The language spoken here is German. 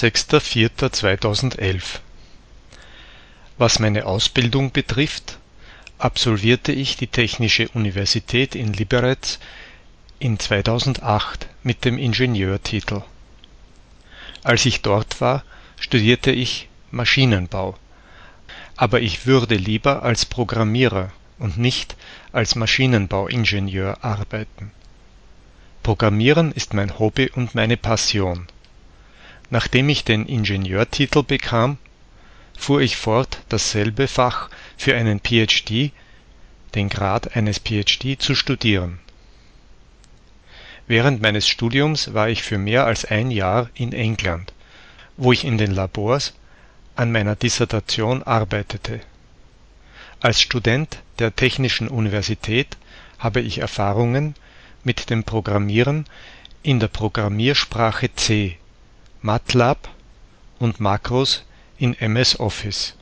6.4.2011 Was meine Ausbildung betrifft, absolvierte ich die Technische Universität in Liberec in 2008 mit dem Ingenieurtitel. Als ich dort war, studierte ich Maschinenbau, aber ich würde lieber als Programmierer und nicht als Maschinenbauingenieur arbeiten. Programmieren ist mein Hobby und meine Passion. Nachdem ich den Ingenieurtitel bekam, fuhr ich fort, dasselbe Fach für einen PhD, den Grad eines PhD, zu studieren. Während meines Studiums war ich für mehr als ein Jahr in England, wo ich in den Labors an meiner Dissertation arbeitete. Als Student der Technischen Universität habe ich Erfahrungen mit dem Programmieren in der Programmiersprache C, MATLAB und Makros in MS Office